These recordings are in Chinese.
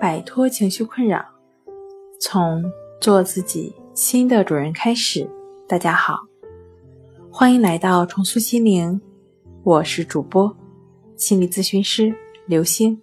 摆脱情绪困扰，从做自己新的主人开始。大家好，欢迎来到重塑心灵，我是主播心理咨询师刘星。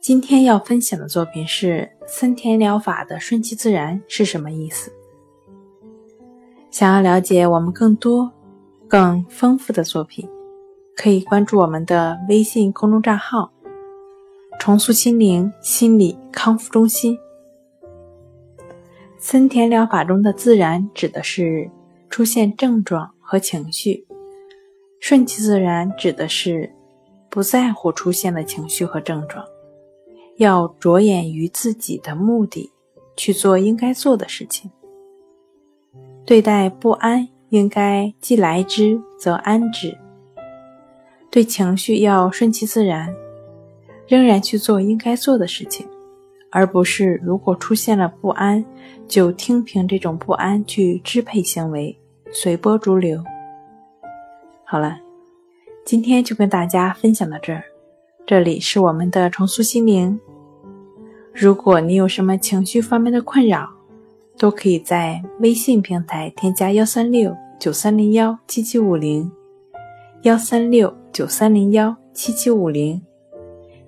今天要分享的作品是森田疗法的顺其自然是什么意思？想要了解我们更多、更丰富的作品。可以关注我们的微信公众账号“重塑心灵心理康复中心”。森田疗法中的“自然”指的是出现症状和情绪，“顺其自然”指的是不在乎出现的情绪和症状，要着眼于自己的目的去做应该做的事情。对待不安，应该既来之则安之。对情绪要顺其自然，仍然去做应该做的事情，而不是如果出现了不安，就听凭这种不安去支配行为，随波逐流。好了，今天就跟大家分享到这儿。这里是我们的重塑心灵。如果你有什么情绪方面的困扰，都可以在微信平台添加幺三六九三零幺七七五零。幺三六九三零幺七七五零，